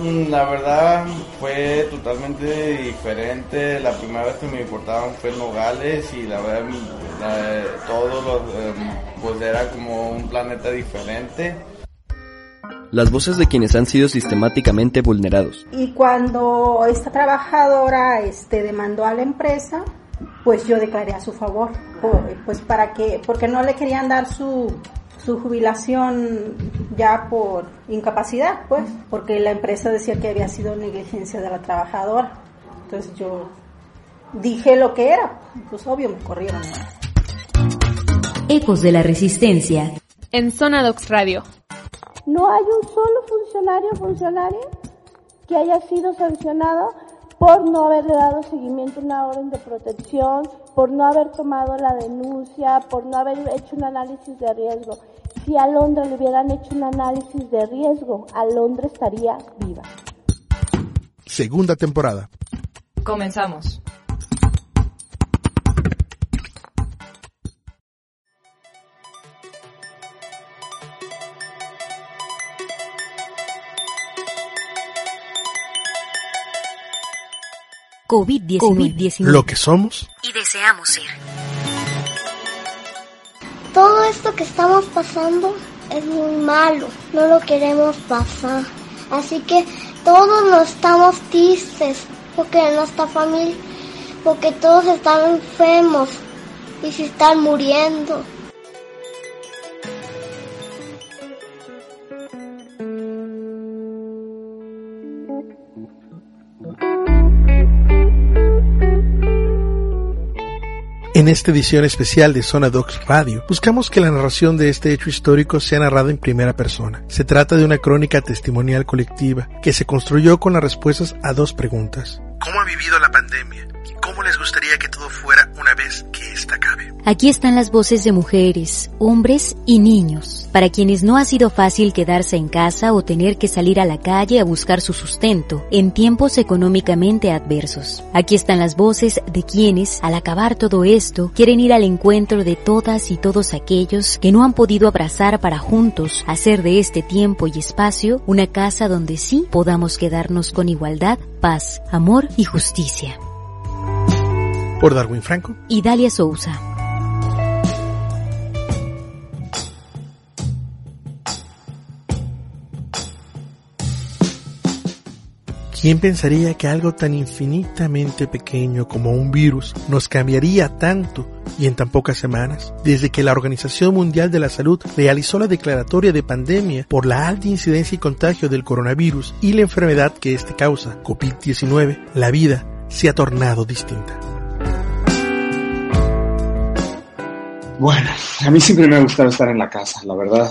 Mm, la verdad fue totalmente diferente. La primera vez que me importaban fue Nogales y la verdad todo lo, em, pues era como un planeta diferente. Las voces de quienes han sido sistemáticamente vulnerados. Y cuando esta trabajadora este, demandó a la empresa, pues yo declaré a su favor, pues para que, porque no le querían dar su, su jubilación ya por incapacidad, pues, porque la empresa decía que había sido negligencia de la trabajadora. Entonces yo dije lo que era, pues obvio me corrieron. Ecos de la Resistencia. En Zona Docs Radio. No hay un solo funcionario o funcionaria que haya sido sancionado por no haberle dado seguimiento a una orden de protección, por no haber tomado la denuncia, por no haber hecho un análisis de riesgo. Si a Londra le hubieran hecho un análisis de riesgo, a Londra estaría viva. Segunda temporada. Comenzamos. COVID-19. Lo que somos y deseamos ser. Todo esto que estamos pasando es muy malo, no lo queremos pasar. Así que todos nos estamos tristes porque nuestra familia, porque todos están enfermos y se están muriendo. Esta edición especial de Zona Docs Radio, buscamos que la narración de este hecho histórico sea narrada en primera persona. Se trata de una crónica testimonial colectiva que se construyó con las respuestas a dos preguntas. ¿Cómo ha vivido la pandemia? ¿Cómo les gustaría que todo fuera una vez que esta acabe? Aquí están las voces de mujeres, hombres y niños, para quienes no ha sido fácil quedarse en casa o tener que salir a la calle a buscar su sustento en tiempos económicamente adversos. Aquí están las voces de quienes, al acabar todo esto, quieren ir al encuentro de todas y todos aquellos que no han podido abrazar para juntos hacer de este tiempo y espacio una casa donde sí podamos quedarnos con igualdad, paz, amor y justicia por Darwin Franco y Dalia Souza. ¿Quién pensaría que algo tan infinitamente pequeño como un virus nos cambiaría tanto y en tan pocas semanas? Desde que la Organización Mundial de la Salud realizó la declaratoria de pandemia por la alta incidencia y contagio del coronavirus y la enfermedad que este causa, COVID-19, la vida se ha tornado distinta. Bueno, a mí siempre me ha gustado estar en la casa, la verdad.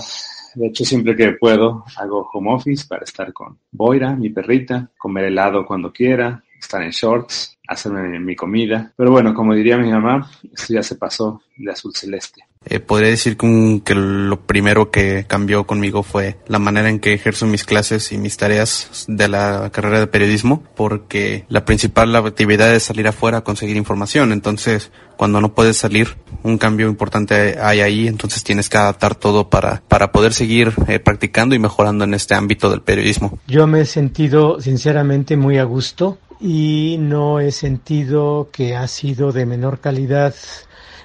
De hecho, siempre que puedo, hago home office para estar con Boira, mi perrita, comer helado cuando quiera, estar en shorts, hacerme mi comida. Pero bueno, como diría mi mamá, esto ya se pasó de azul celeste. Eh, podría decir que, lo primero que cambió conmigo fue la manera en que ejerzo mis clases y mis tareas de la carrera de periodismo, porque la principal actividad es salir afuera a conseguir información. Entonces, cuando no puedes salir, un cambio importante hay ahí, entonces tienes que adaptar todo para, para poder seguir eh, practicando y mejorando en este ámbito del periodismo. Yo me he sentido sinceramente muy a gusto y no he sentido que ha sido de menor calidad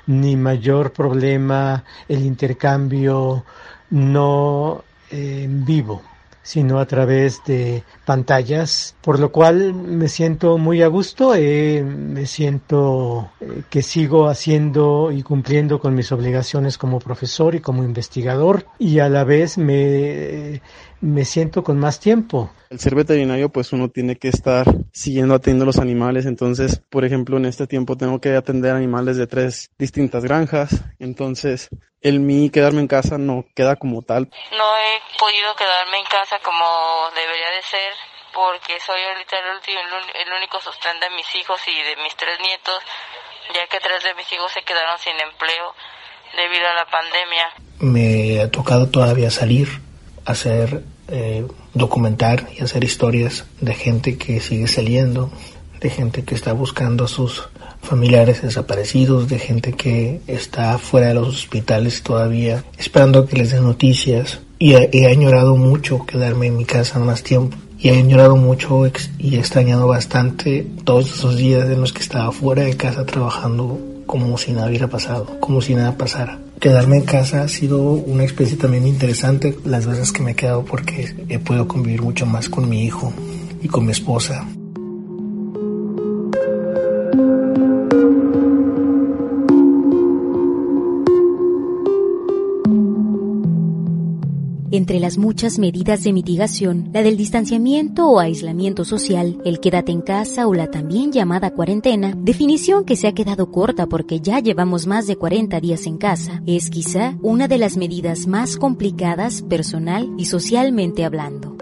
ni mayor problema el intercambio no en vivo sino a través de pantallas, por lo cual me siento muy a gusto, eh, me siento eh, que sigo haciendo y cumpliendo con mis obligaciones como profesor y como investigador y a la vez me me siento con más tiempo. El ser veterinario, pues uno tiene que estar siguiendo atendiendo a los animales. Entonces, por ejemplo, en este tiempo tengo que atender animales de tres distintas granjas. Entonces, el mí quedarme en casa no queda como tal. No he podido quedarme en casa como debería de ser porque soy ahorita el, último, el único sostén de mis hijos y de mis tres nietos, ya que tres de mis hijos se quedaron sin empleo debido a la pandemia. Me ha tocado todavía salir, hacer eh, documentar y hacer historias de gente que sigue saliendo, de gente que está buscando a sus familiares desaparecidos, de gente que está fuera de los hospitales todavía esperando que les den noticias. y he, añorado mucho quedarme en mi casa más tiempo. Y he añorado mucho y he extrañado bastante todos esos días en los que estaba fuera de casa trabajando como si nada hubiera pasado, como si nada pasara. Quedarme en casa ha sido una experiencia también interesante las veces que me he quedado porque he podido convivir mucho más con mi hijo y con mi esposa. Entre las muchas medidas de mitigación, la del distanciamiento o aislamiento social, el quédate en casa o la también llamada cuarentena, definición que se ha quedado corta porque ya llevamos más de 40 días en casa, es quizá una de las medidas más complicadas personal y socialmente hablando.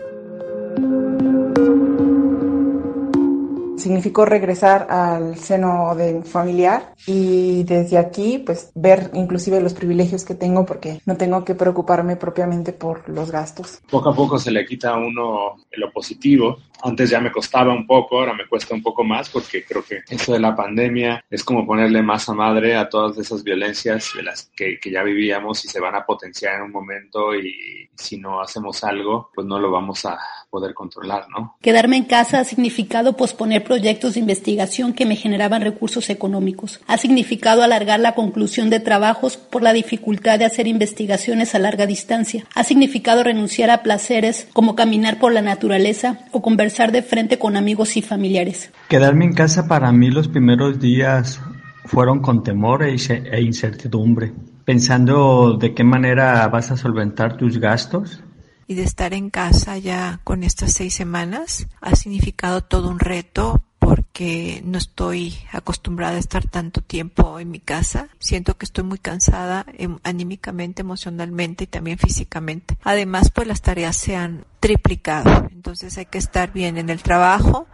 Significó regresar al seno de familiar y desde aquí pues ver inclusive los privilegios que tengo porque no tengo que preocuparme propiamente por los gastos. Poco a poco se le quita a uno lo positivo. Antes ya me costaba un poco, ahora me cuesta un poco más porque creo que eso de la pandemia es como ponerle masa madre a todas esas violencias de las que, que ya vivíamos y se van a potenciar en un momento y si no hacemos algo pues no lo vamos a poder controlar, ¿no? Quedarme en casa ha significado posponer proyectos de investigación que me generaban recursos económicos. Ha significado alargar la conclusión de trabajos por la dificultad de hacer investigaciones a larga distancia. Ha significado renunciar a placeres como caminar por la naturaleza o conversar de frente con amigos y familiares. Quedarme en casa para mí los primeros días fueron con temor e, e incertidumbre, pensando de qué manera vas a solventar tus gastos y de estar en casa ya con estas seis semanas ha significado todo un reto porque no estoy acostumbrada a estar tanto tiempo en mi casa. Siento que estoy muy cansada em, anímicamente, emocionalmente y también físicamente. Además, pues las tareas se han triplicado. Entonces hay que estar bien en el trabajo,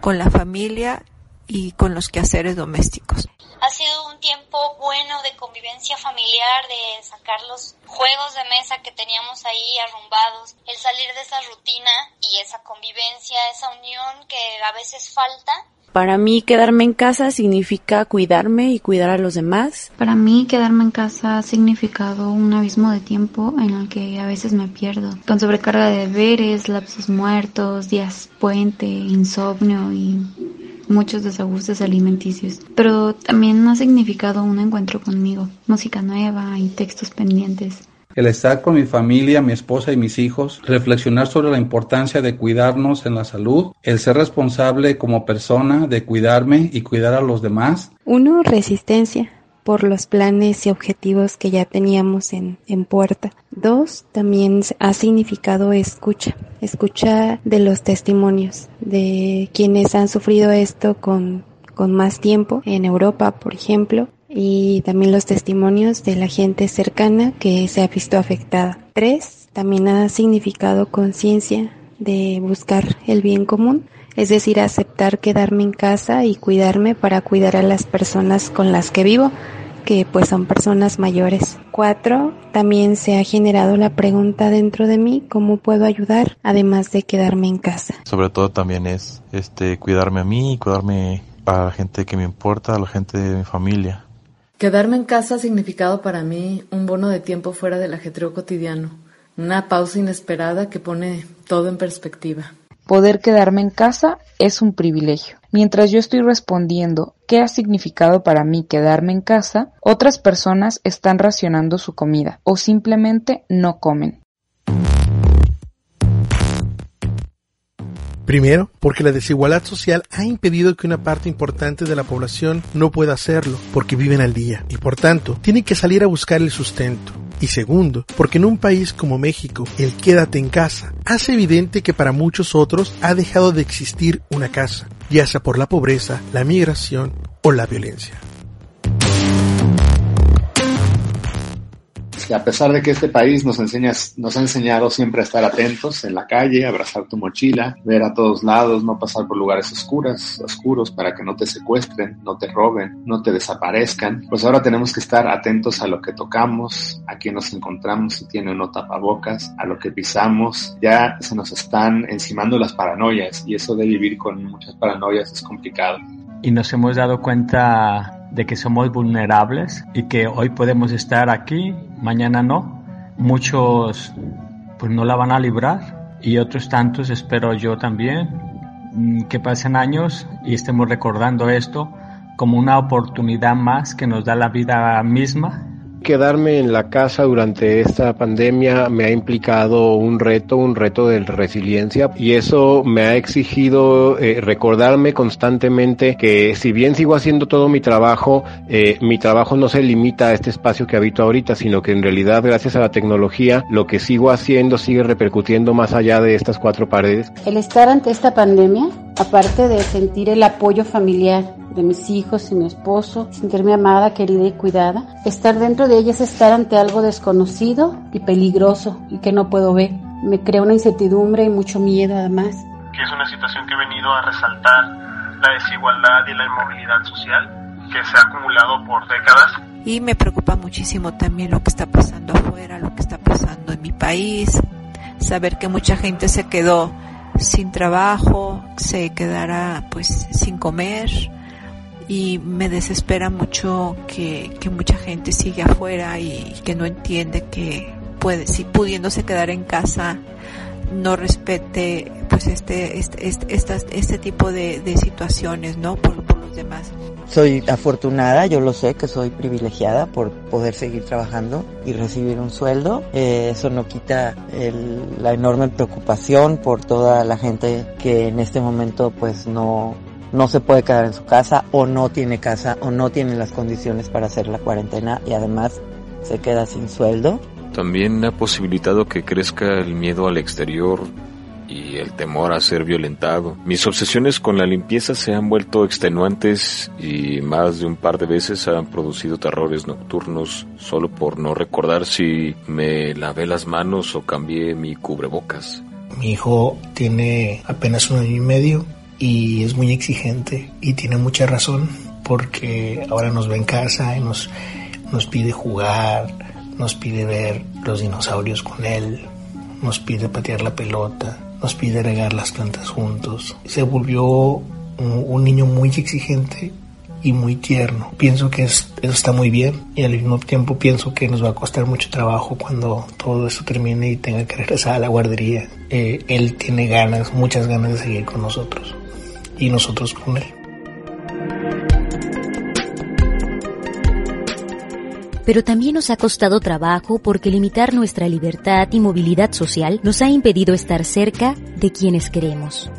con la familia y con los quehaceres domésticos. Ha sido un tiempo bueno de convivencia familiar, de sacar los juegos de mesa que teníamos ahí arrumbados, el salir de esa rutina y esa convivencia, esa unión que a veces falta. Para mí quedarme en casa significa cuidarme y cuidar a los demás. Para mí quedarme en casa ha significado un abismo de tiempo en el que a veces me pierdo, con sobrecarga de deberes, lapsos muertos, días puente, insomnio y muchos desajustes alimenticios, pero también ha significado un encuentro conmigo, música nueva y textos pendientes. El estar con mi familia, mi esposa y mis hijos, reflexionar sobre la importancia de cuidarnos en la salud, el ser responsable como persona de cuidarme y cuidar a los demás. Uno, resistencia por los planes y objetivos que ya teníamos en, en puerta. Dos, también ha significado escucha, escucha de los testimonios de quienes han sufrido esto con, con más tiempo en Europa, por ejemplo, y también los testimonios de la gente cercana que se ha visto afectada. Tres, también ha significado conciencia de buscar el bien común, es decir, aceptar quedarme en casa y cuidarme para cuidar a las personas con las que vivo, que pues son personas mayores. Cuatro, también se ha generado la pregunta dentro de mí, ¿cómo puedo ayudar? Además de quedarme en casa. Sobre todo también es este cuidarme a mí y cuidarme a la gente que me importa, a la gente de mi familia. Quedarme en casa ha significado para mí un bono de tiempo fuera del ajetreo cotidiano, una pausa inesperada que pone todo en perspectiva. Poder quedarme en casa es un privilegio. Mientras yo estoy respondiendo qué ha significado para mí quedarme en casa, otras personas están racionando su comida o simplemente no comen. Primero, porque la desigualdad social ha impedido que una parte importante de la población no pueda hacerlo, porque viven al día y por tanto tienen que salir a buscar el sustento. Y segundo, porque en un país como México, el quédate en casa hace evidente que para muchos otros ha dejado de existir una casa, ya sea por la pobreza, la migración o la violencia. A pesar de que este país nos enseña, nos ha enseñado siempre a estar atentos en la calle, abrazar tu mochila, ver a todos lados, no pasar por lugares oscuros, oscuros para que no te secuestren, no te roben, no te desaparezcan, pues ahora tenemos que estar atentos a lo que tocamos, a quién nos encontramos, si tiene o no tapabocas, a lo que pisamos. Ya se nos están encimando las paranoias y eso de vivir con muchas paranoias es complicado. Y nos hemos dado cuenta de que somos vulnerables y que hoy podemos estar aquí, mañana no. Muchos pues no la van a librar y otros tantos espero yo también mm, que pasen años y estemos recordando esto como una oportunidad más que nos da la vida misma Quedarme en la casa durante esta pandemia me ha implicado un reto, un reto de resiliencia y eso me ha exigido eh, recordarme constantemente que si bien sigo haciendo todo mi trabajo, eh, mi trabajo no se limita a este espacio que habito ahorita, sino que en realidad gracias a la tecnología lo que sigo haciendo sigue repercutiendo más allá de estas cuatro paredes. El estar ante esta pandemia, aparte de sentir el apoyo familiar, de mis hijos y mi esposo, sentirme amada, querida y cuidada. Estar dentro de ella es estar ante algo desconocido y peligroso y que no puedo ver. Me crea una incertidumbre y mucho miedo además. Que es una situación que ha venido a resaltar la desigualdad y la inmovilidad social que se ha acumulado por décadas. Y me preocupa muchísimo también lo que está pasando afuera, lo que está pasando en mi país, saber que mucha gente se quedó sin trabajo, se quedará pues sin comer, y me desespera mucho que, que mucha gente sigue afuera y que no entiende que puede, si pudiéndose quedar en casa, no respete pues este este este, este, este tipo de, de, situaciones no por, por, los demás soy afortunada yo lo sé que soy privilegiada por poder seguir trabajando y recibir un sueldo eh, eso no quita el, la enorme preocupación por toda la gente que en este momento pues no no se puede quedar en su casa o no tiene casa o no tiene las condiciones para hacer la cuarentena y además se queda sin sueldo. También ha posibilitado que crezca el miedo al exterior y el temor a ser violentado. Mis obsesiones con la limpieza se han vuelto extenuantes y más de un par de veces han producido terrores nocturnos solo por no recordar si me lavé las manos o cambié mi cubrebocas. Mi hijo tiene apenas un año y medio y es muy exigente y tiene mucha razón porque ahora nos ve en casa y nos, nos pide jugar, nos pide ver los dinosaurios con él, nos pide patear la pelota, nos pide regar las plantas juntos. Se volvió un, niño muy exigente y muy tierno. Pienso que es, eso está muy bien y al mismo tiempo pienso que nos va a costar mucho trabajo cuando todo esto termine y tenga que regresar a la guardería. Eh, él tiene ganas, muchas ganas de seguir con nosotros y nosotros con Él. Pero también nos ha costado trabajo porque limitar nuestra libertad y movilidad social nos ha impedido estar cerca de quienes queremos.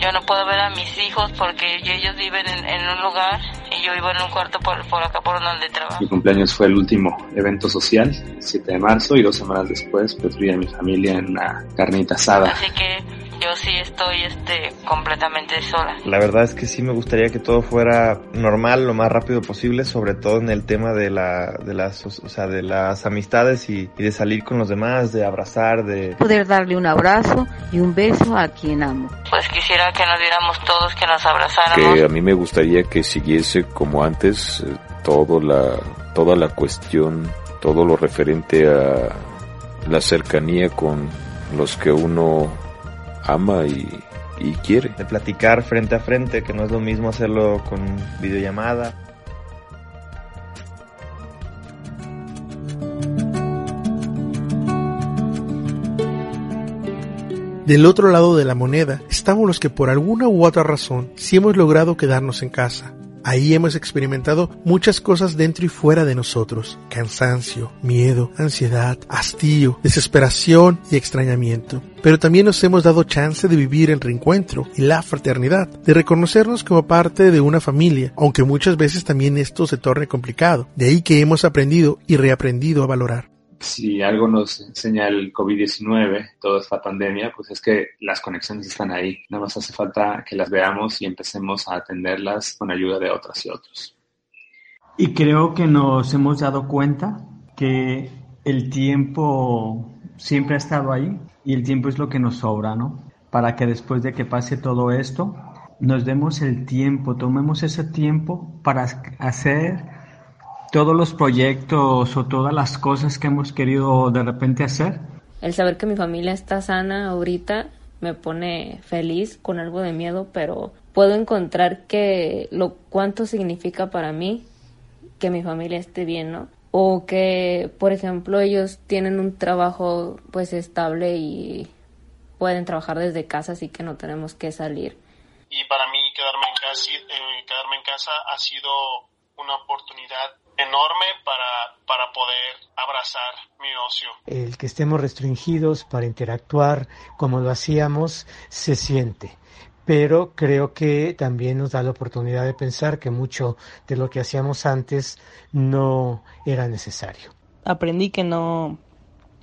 Yo no puedo ver a mis hijos porque ellos viven en, en un lugar y yo vivo en un cuarto por, por, acá por donde trabajo. Mi cumpleaños fue el último evento social, 7 de marzo, y dos semanas después pues vi a mi familia en una carnita asada. Así que yo sí estoy este completamente sola. La verdad es que sí me gustaría que todo fuera normal lo más rápido posible, sobre todo en el tema de la de las o sea, de las amistades y, y de salir con los demás, de abrazar, de poder darle un abrazo y un beso a quien amo. Pues quisiera que nos viéramos todos, que nos abrazáramos. Que a mí me gustaría que siguiese como antes eh, todo la toda la cuestión, todo lo referente a la cercanía con los que uno ama y, y, quiere. De platicar frente a frente, que no es lo mismo hacerlo con videollamada. Del otro lado de la moneda estamos los que por alguna u otra razón sí hemos logrado quedarnos en casa. Ahí hemos experimentado muchas cosas dentro y fuera de nosotros. Cansancio, miedo, ansiedad, hastío, desesperación y extrañamiento. Pero también nos hemos dado chance de vivir el reencuentro y la fraternidad, de reconocernos como parte de una familia, aunque muchas veces también esto se torne complicado. De ahí que hemos aprendido y reaprendido a valorar si algo nos enseña el COVID-19, toda esta pandemia, pues es que las conexiones están ahí. Nada más hace falta que las veamos y empecemos a atenderlas con ayuda de otras y otros. Y creo que nos hemos dado cuenta que el tiempo siempre ha estado ahí y el tiempo es lo que nos sobra, ¿no? Para que después de que pase todo esto, nos demos el tiempo, tomemos ese tiempo para hacer todos los proyectos o todas las cosas que hemos querido de repente hacer. El saber que mi familia está sana ahorita me pone feliz con algo de miedo, pero puedo encontrar que lo cuánto significa para mí que mi familia esté bien, ¿no? o que, por ejemplo, ellos tienen un trabajo pues estable y pueden trabajar desde casa, así que no tenemos que salir. Y para mí quedarme en casa, eh, quedarme en casa ha sido una oportunidad enorme para, para poder abrazar mi ocio. El que estemos restringidos para interactuar como lo hacíamos se siente pero creo que también nos da la oportunidad de pensar que mucho de lo que hacíamos antes no era necesario. Aprendí que no,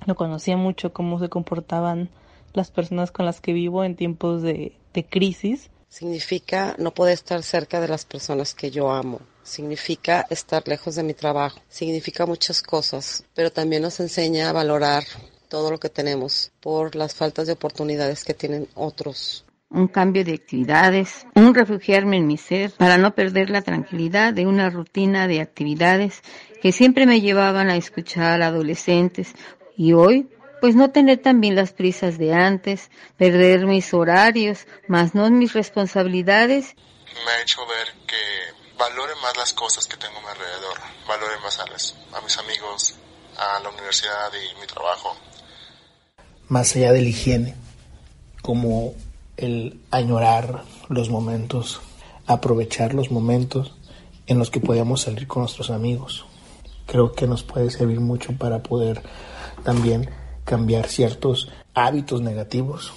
no conocía mucho cómo se comportaban las personas con las que vivo en tiempos de, de crisis. Significa no poder estar cerca de las personas que yo amo. Significa estar lejos de mi trabajo. Significa muchas cosas, pero también nos enseña a valorar todo lo que tenemos por las faltas de oportunidades que tienen otros un cambio de actividades, un refugiarme en mi ser para no perder la tranquilidad de una rutina de actividades que siempre me llevaban a escuchar a adolescentes y hoy pues no tener también las prisas de antes, perder mis horarios, más no mis responsabilidades. Me ha hecho ver que valore más las cosas que tengo a mi alrededor, valore más a, a mis amigos, a la universidad y mi trabajo. Más allá de la higiene, como el añorar los momentos, aprovechar los momentos en los que podíamos salir con nuestros amigos. Creo que nos puede servir mucho para poder también cambiar ciertos hábitos negativos.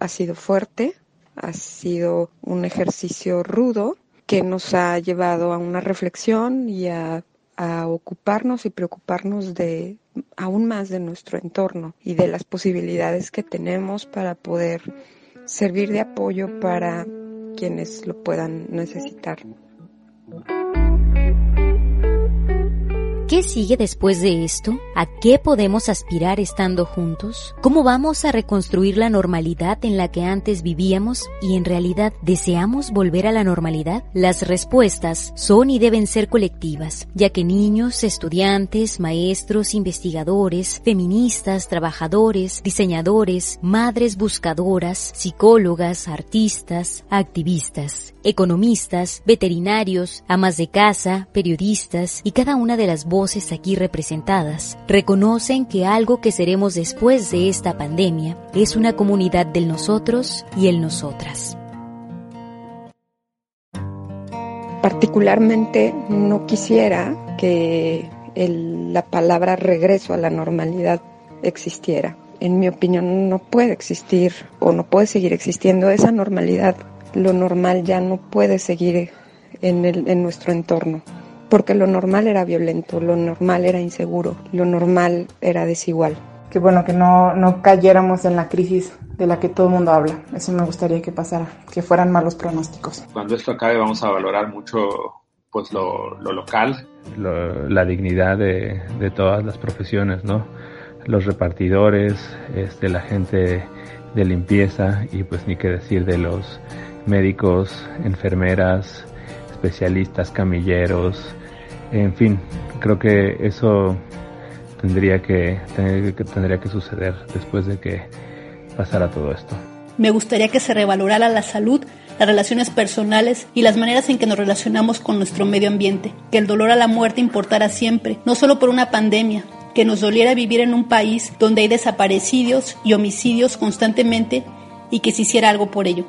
Ha sido fuerte, ha sido un ejercicio rudo que nos ha llevado a una reflexión y a, ocuparnos y preocuparnos de aún más de nuestro entorno y de las posibilidades que tenemos para poder servir de apoyo para quienes lo puedan necesitar. ¿Qué sigue después de esto? ¿A qué podemos aspirar estando juntos? ¿Cómo vamos a reconstruir la normalidad en la que antes vivíamos y en realidad deseamos volver a la normalidad? Las respuestas son y deben ser colectivas, ya que niños, estudiantes, maestros, investigadores, feministas, trabajadores, diseñadores, madres buscadoras, psicólogas, artistas, activistas, economistas, veterinarios, amas de casa, periodistas y cada una de las aquí representadas reconocen que algo que seremos después de esta pandemia es una comunidad del nosotros y el nosotras. Particularmente no quisiera que la palabra regreso a la normalidad existiera. En mi opinión no puede existir o no puede seguir existiendo esa normalidad. Lo normal ya no puede seguir en, en nuestro entorno porque lo normal era violento, lo normal era inseguro, lo normal era desigual. Que bueno, que no, no cayéramos en la crisis de la que todo el mundo habla. Eso me gustaría que pasara, que fueran malos pronósticos. Cuando esto acabe vamos a valorar mucho pues lo, lo local. la dignidad de, de, todas las profesiones, ¿no? Los repartidores, este, la gente de limpieza y pues ni qué decir de los médicos, enfermeras, especialistas, camilleros, en fin, creo que eso tendría que, tendría que suceder después de que pasara todo esto. Me gustaría que se revalorara la salud, las relaciones personales y las maneras en que nos relacionamos con nuestro medio ambiente, que el dolor a la muerte importara siempre, no solo por una pandemia, que nos doliera vivir en un país donde hay desaparecidos y homicidios constantemente y que se hiciera algo por ello.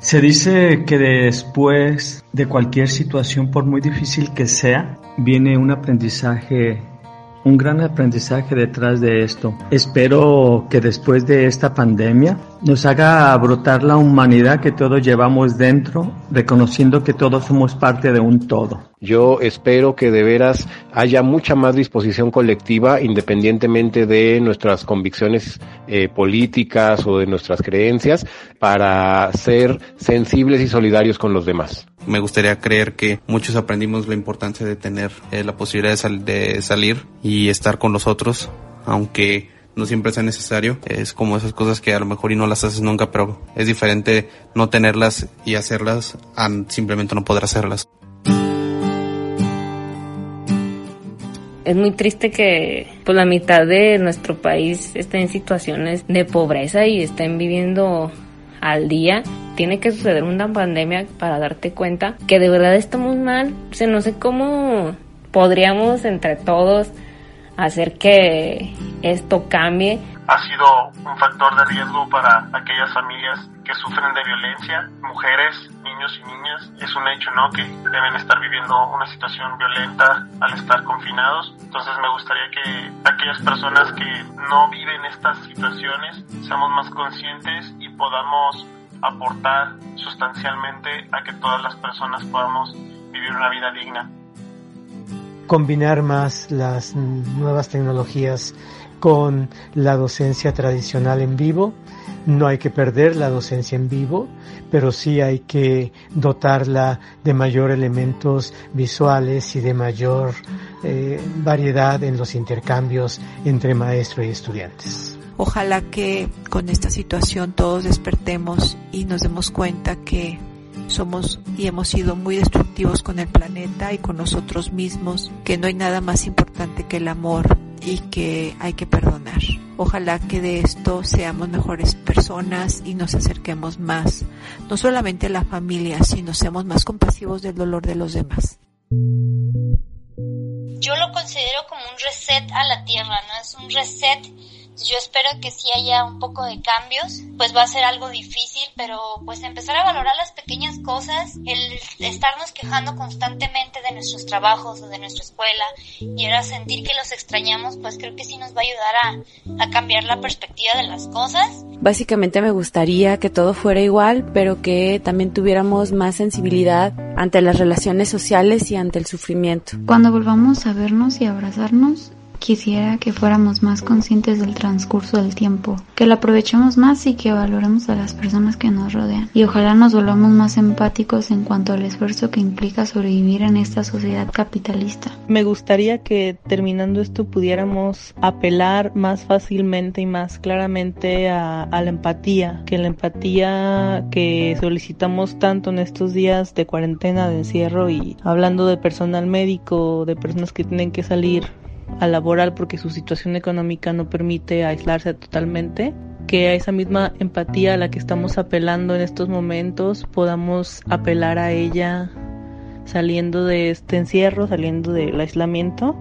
Se dice que después de cualquier situación, por muy difícil que sea, viene un aprendizaje, un gran aprendizaje detrás de esto. Espero que después de esta pandemia nos haga brotar la humanidad que todos llevamos dentro, reconociendo que todos somos parte de un todo. Yo espero que de veras haya mucha más disposición colectiva, independientemente de nuestras convicciones eh, políticas o de nuestras creencias, para ser sensibles y solidarios con los demás. Me gustaría creer que muchos aprendimos la importancia de tener eh, la posibilidad de, de salir y estar con los otros, aunque no siempre sea necesario. Es como esas cosas que a lo mejor y no las haces nunca, pero es diferente no tenerlas y hacerlas a simplemente no poder hacerlas. Es muy triste que pues, la mitad de nuestro país esté en situaciones de pobreza y estén viviendo al día. Tiene que suceder una pandemia para darte cuenta que de verdad estamos mal. O sea, no sé cómo podríamos entre todos hacer que esto cambie. Ha sido un factor de riesgo para aquellas familias que sufren de violencia, mujeres, niños y niñas. Es un hecho, ¿no? Que deben estar viviendo una situación violenta al estar confinados. Entonces me gustaría que aquellas personas que no viven estas situaciones seamos más conscientes y podamos aportar sustancialmente a que todas las personas podamos vivir una vida digna combinar más las nuevas tecnologías con la docencia tradicional en vivo. No hay que perder la docencia en vivo, pero sí hay que dotarla de mayor elementos visuales y de mayor eh, variedad en los intercambios entre maestro y estudiantes. Ojalá que con esta situación todos despertemos y nos demos cuenta que somos y hemos sido muy destructivos con el planeta y con nosotros mismos, que no hay nada más importante que el amor y que hay que perdonar. Ojalá que de esto seamos mejores personas y nos acerquemos más, no solamente a la familia, sino seamos más compasivos del dolor de los demás. Yo lo considero como un reset a la tierra, ¿no? Es un reset yo espero que si haya un poco de cambios, pues va a ser algo difícil, pero pues empezar a valorar las pequeñas cosas, el estarnos quejando constantemente de nuestros trabajos o de nuestra escuela y ahora sentir que los extrañamos, pues creo que sí nos va a ayudar a, a cambiar la perspectiva de las cosas. Básicamente me gustaría que todo fuera igual, pero que también tuviéramos más sensibilidad ante las relaciones sociales y ante el sufrimiento. Cuando volvamos a vernos y abrazarnos, Quisiera que fuéramos más conscientes del transcurso del tiempo, que lo aprovechemos más y que valoremos a las personas que nos rodean. Y ojalá nos volvamos más empáticos en cuanto al esfuerzo que implica sobrevivir en esta sociedad capitalista. Me gustaría que terminando esto pudiéramos apelar más fácilmente y más claramente a, a la empatía, que la empatía que solicitamos tanto en estos días de cuarentena, de encierro y hablando de personal médico, de personas que tienen que salir a laboral porque su situación económica no permite aislarse totalmente, que a esa misma empatía a la que estamos apelando en estos momentos podamos apelar a ella saliendo de este encierro, saliendo del aislamiento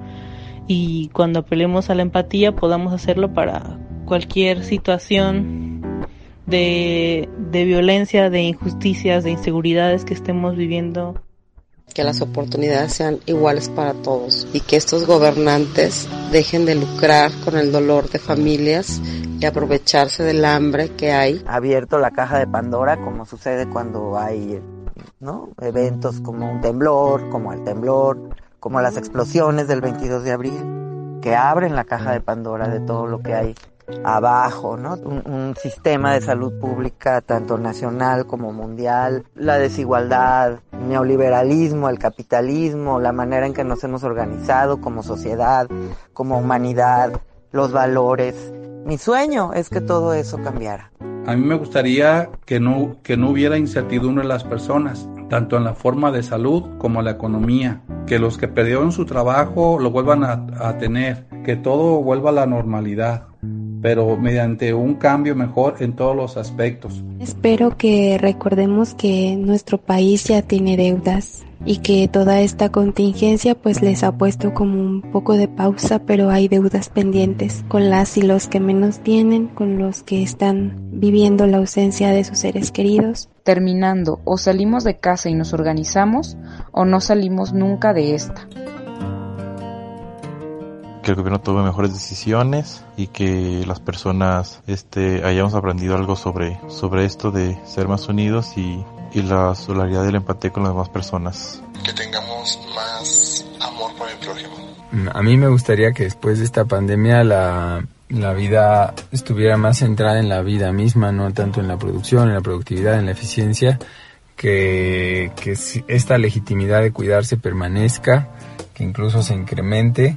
y cuando apelemos a la empatía podamos hacerlo para cualquier situación de, de violencia, de injusticias, de inseguridades que estemos viviendo que las oportunidades sean iguales para todos y que estos gobernantes dejen de lucrar con el dolor de familias y aprovecharse del hambre que hay. Abierto la caja de Pandora como sucede cuando hay ¿no? eventos como un temblor, como el temblor, como las explosiones del 22 de abril, que abren la caja de Pandora de todo lo que hay abajo, ¿no? Un, sistema de salud pública tanto nacional como mundial, la desigualdad, neoliberalismo, el capitalismo, la manera en que nos hemos organizado como sociedad, como humanidad, los valores. Mi sueño es que todo eso cambiara. A mí me gustaría que no, que no hubiera incertidumbre en las personas, tanto en la forma de salud como en la economía, que los que perdieron su trabajo lo vuelvan a tener, que todo vuelva a la normalidad pero mediante un cambio mejor en todos los aspectos. Espero que recordemos que nuestro país ya tiene deudas y que toda esta contingencia pues les ha puesto como un poco de pausa, pero hay deudas pendientes con las y los que menos tienen, con los que están viviendo la ausencia de sus seres queridos. Terminando, o salimos de casa y nos organizamos o no salimos nunca de esta que el gobierno tome mejores decisiones y que las personas este, hayamos aprendido algo sobre, sobre esto de ser más unidos y, y la solidaridad y la empatía con las demás personas. Que tengamos más amor por el prójimo. A mí me gustaría que después de esta pandemia la, la vida estuviera más centrada en la vida misma, no tanto en la producción, en la productividad, en la eficiencia, que, que esta legitimidad de cuidarse permanezca, que incluso se incremente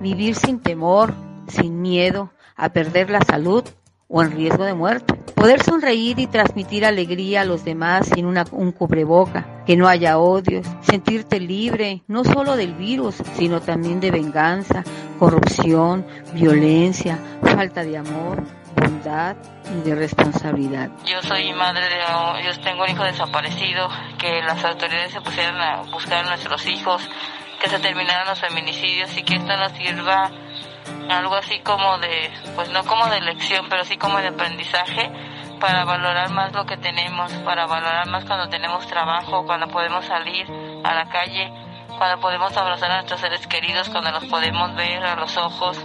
vivir sin temor, sin miedo a perder la salud o en riesgo de muerte. Poder sonreír y transmitir alegría a los demás sin una, un cubreboca, que no haya odios, sentirte libre no solo del virus, sino también de venganza, corrupción, violencia, falta de amor, bondad y de responsabilidad. Yo soy madre de, yo tengo un hijo desaparecido, que las autoridades se pusieron a buscar a nuestros hijos que se terminaran los feminicidios y que esto nos sirva algo así como de, pues no como de lección, pero sí como de aprendizaje para valorar más lo que tenemos, para valorar más cuando tenemos trabajo, cuando podemos salir a la calle, cuando podemos abrazar a nuestros seres queridos, cuando los podemos ver a los ojos.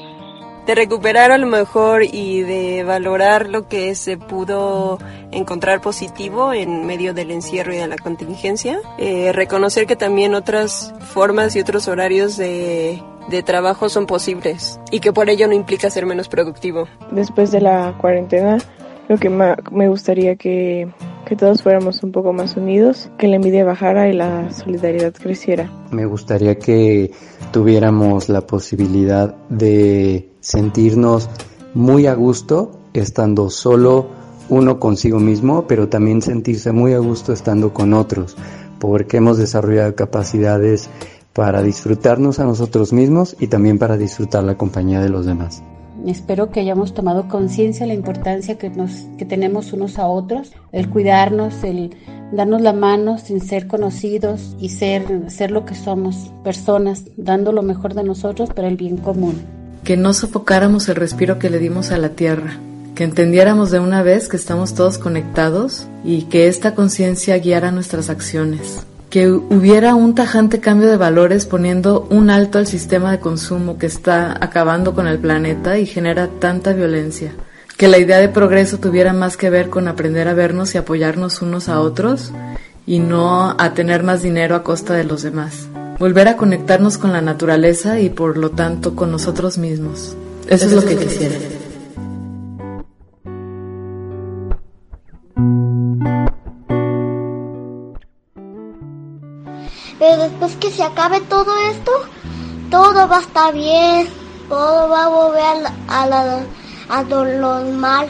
De recuperar a lo mejor y de valorar lo que se pudo encontrar positivo en medio del encierro y de la contingencia. Eh, reconocer que también otras formas y otros horarios de, de trabajo son posibles y que por ello no implica ser menos productivo. Después de la cuarentena, lo que me gustaría que, que todos fuéramos un poco más unidos, que la envidia bajara y la solidaridad creciera. Me gustaría que tuviéramos la posibilidad de sentirnos muy a gusto estando solo uno consigo mismo, pero también sentirse muy a gusto estando con otros, porque hemos desarrollado capacidades para disfrutarnos a nosotros mismos y también para disfrutar la compañía de los demás. Espero que hayamos tomado conciencia de la importancia que, nos, que tenemos unos a otros, el cuidarnos, el darnos la mano sin ser conocidos y ser, ser lo que somos, personas, dando lo mejor de nosotros para el bien común. Que no sofocáramos el respiro que le dimos a la tierra, que entendiéramos de una vez que estamos todos conectados y que esta conciencia guiara nuestras acciones que hubiera un tajante cambio de valores poniendo un alto al sistema de consumo que está acabando con el planeta y genera tanta violencia. Que la idea de progreso tuviera más que ver con aprender a vernos y apoyarnos unos a otros y no a tener más dinero a costa de los demás. Volver a conectarnos con la naturaleza y por lo tanto con nosotros mismos. Eso, es lo que quisiera. Pero después que se acabe todo esto, todo va a estar bien, todo va a volver a, la, a lo normal.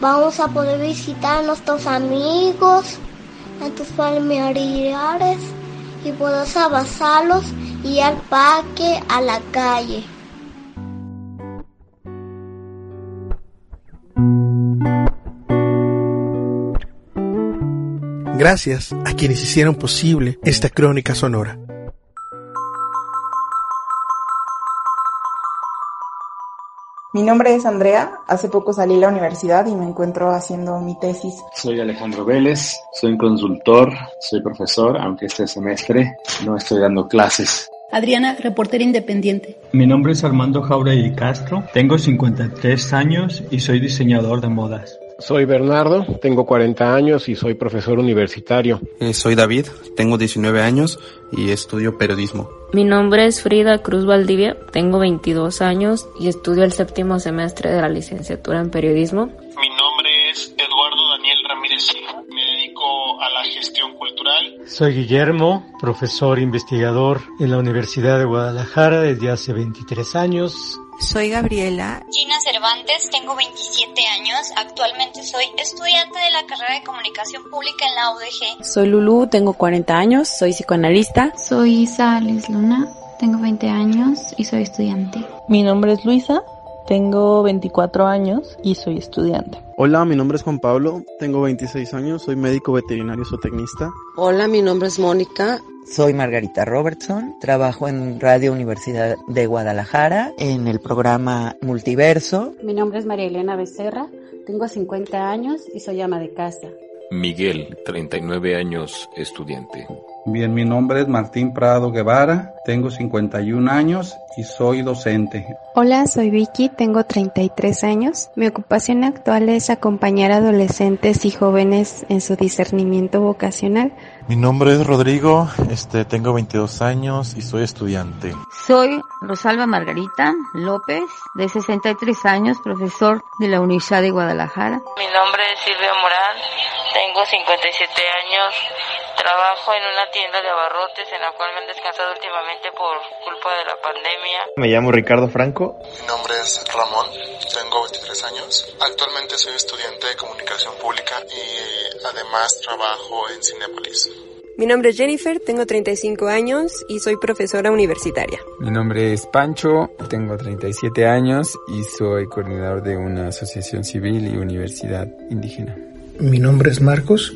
Vamos a poder visitar a nuestros amigos, a nuestros familiares y poder abrazarlos y al parque, a la calle. Gracias a quienes hicieron posible esta crónica sonora. Mi nombre es Andrea, hace poco salí de la universidad y me encuentro haciendo mi tesis. Soy Alejandro Vélez, soy consultor, soy profesor, aunque este semestre no estoy dando clases. Adriana, reportera independiente. Mi nombre es Armando Jauregui Castro, tengo 53 años y soy diseñador de modas. Soy Bernardo, tengo 40 años y soy profesor universitario. Eh, soy David, tengo 19 años y estudio periodismo. Mi nombre es Frida Cruz Valdivia, tengo 22 años y estudio el séptimo semestre de la licenciatura en periodismo. Mi nombre es Eduardo Daniel Ramírez me dedico a la gestión. Soy Guillermo, profesor investigador en la Universidad de Guadalajara desde hace 23 años soy Gabriela. Gina Cervantes, tengo 27 años. Actualmente soy estudiante de la carrera de comunicación pública en la UDG. Soy Lulu, tengo 40 años, soy psicoanalista. Soy Isa Luna, tengo 20 años y soy estudiante. Mi nombre es Luisa, tengo 24 años y soy estudiante. Hola, mi nombre es Juan Pablo, tengo 26 años, soy médico veterinario zootecnista. Hola, mi nombre es Mónica, soy Margarita Robertson, trabajo en Radio Universidad de Guadalajara en el programa Multiverso. Mi nombre es María Elena Becerra, tengo 50 años y soy ama de casa. Miguel, 39 años, estudiante. Bien, mi nombre es Martín Prado Guevara, tengo 51 años y soy docente. Hola, soy Vicky, tengo 33 años. Mi ocupación actual es acompañar a adolescentes y jóvenes en su discernimiento vocacional. Mi nombre es Rodrigo, este, tengo 22 años y soy estudiante. Soy Rosalba Margarita López, de 63 años, profesor de la Universidad de Guadalajara. Mi nombre es Silvia Morán, tengo 57 años, trabajo en una tienda de abarrotes en la cual me han descansado últimamente por culpa de la pandemia. Me llamo Ricardo Franco. Mi nombre es Ramón, tengo 23 años. Actualmente soy estudiante de comunicación pública y además trabajo en Cinepolis. Mi nombre es Jennifer, tengo 35 años y soy profesora universitaria. Mi nombre es Pancho, tengo 37 años y soy coordinador de una asociación civil y universidad indígena. Mi nombre es Marcos,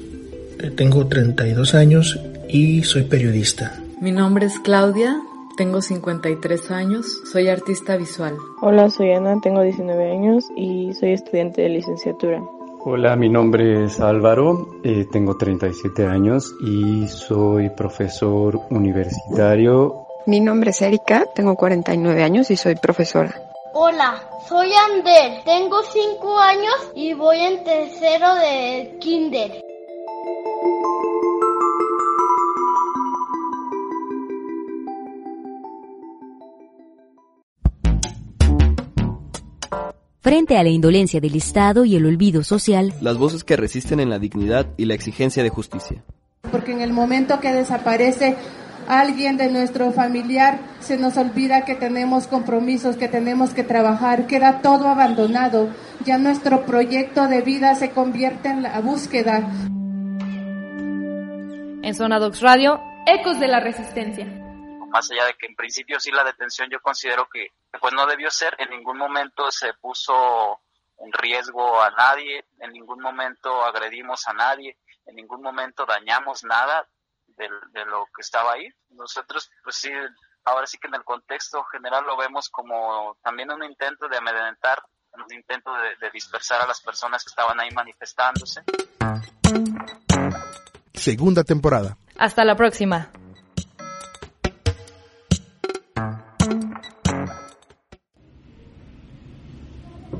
tengo 32 años y soy periodista. Mi nombre es Claudia, tengo 53 años, soy artista visual. Hola, soy Ana, tengo 19 años y soy estudiante de licenciatura. Hola, mi nombre es Álvaro, eh, tengo 37 años y soy profesor universitario. Mi nombre es Erika, tengo 49 años y soy profesora. Hola, soy Ander, tengo 5 años y voy en tercero de kinder. Frente a la indolencia del Estado y el olvido social, las voces que resisten en la dignidad y la exigencia de justicia. Porque en el momento que desaparece alguien de nuestro familiar, se nos olvida que tenemos compromisos, que tenemos que trabajar, queda todo abandonado. Ya nuestro proyecto de vida se convierte en la búsqueda. En Zona Docs Radio, Ecos de la Resistencia más allá de que en principio sí la detención yo considero que pues no debió ser, en ningún momento se puso en riesgo a nadie, en ningún momento agredimos a nadie, en ningún momento dañamos nada de, lo que estaba ahí. Nosotros pues sí, ahora sí que en el contexto general lo vemos como también un intento de amedrentar, un intento de, de dispersar a las personas que estaban ahí manifestándose. Segunda temporada. Hasta la próxima.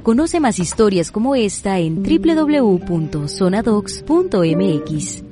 Conoce más historias como esta en www.zonadocs.mx.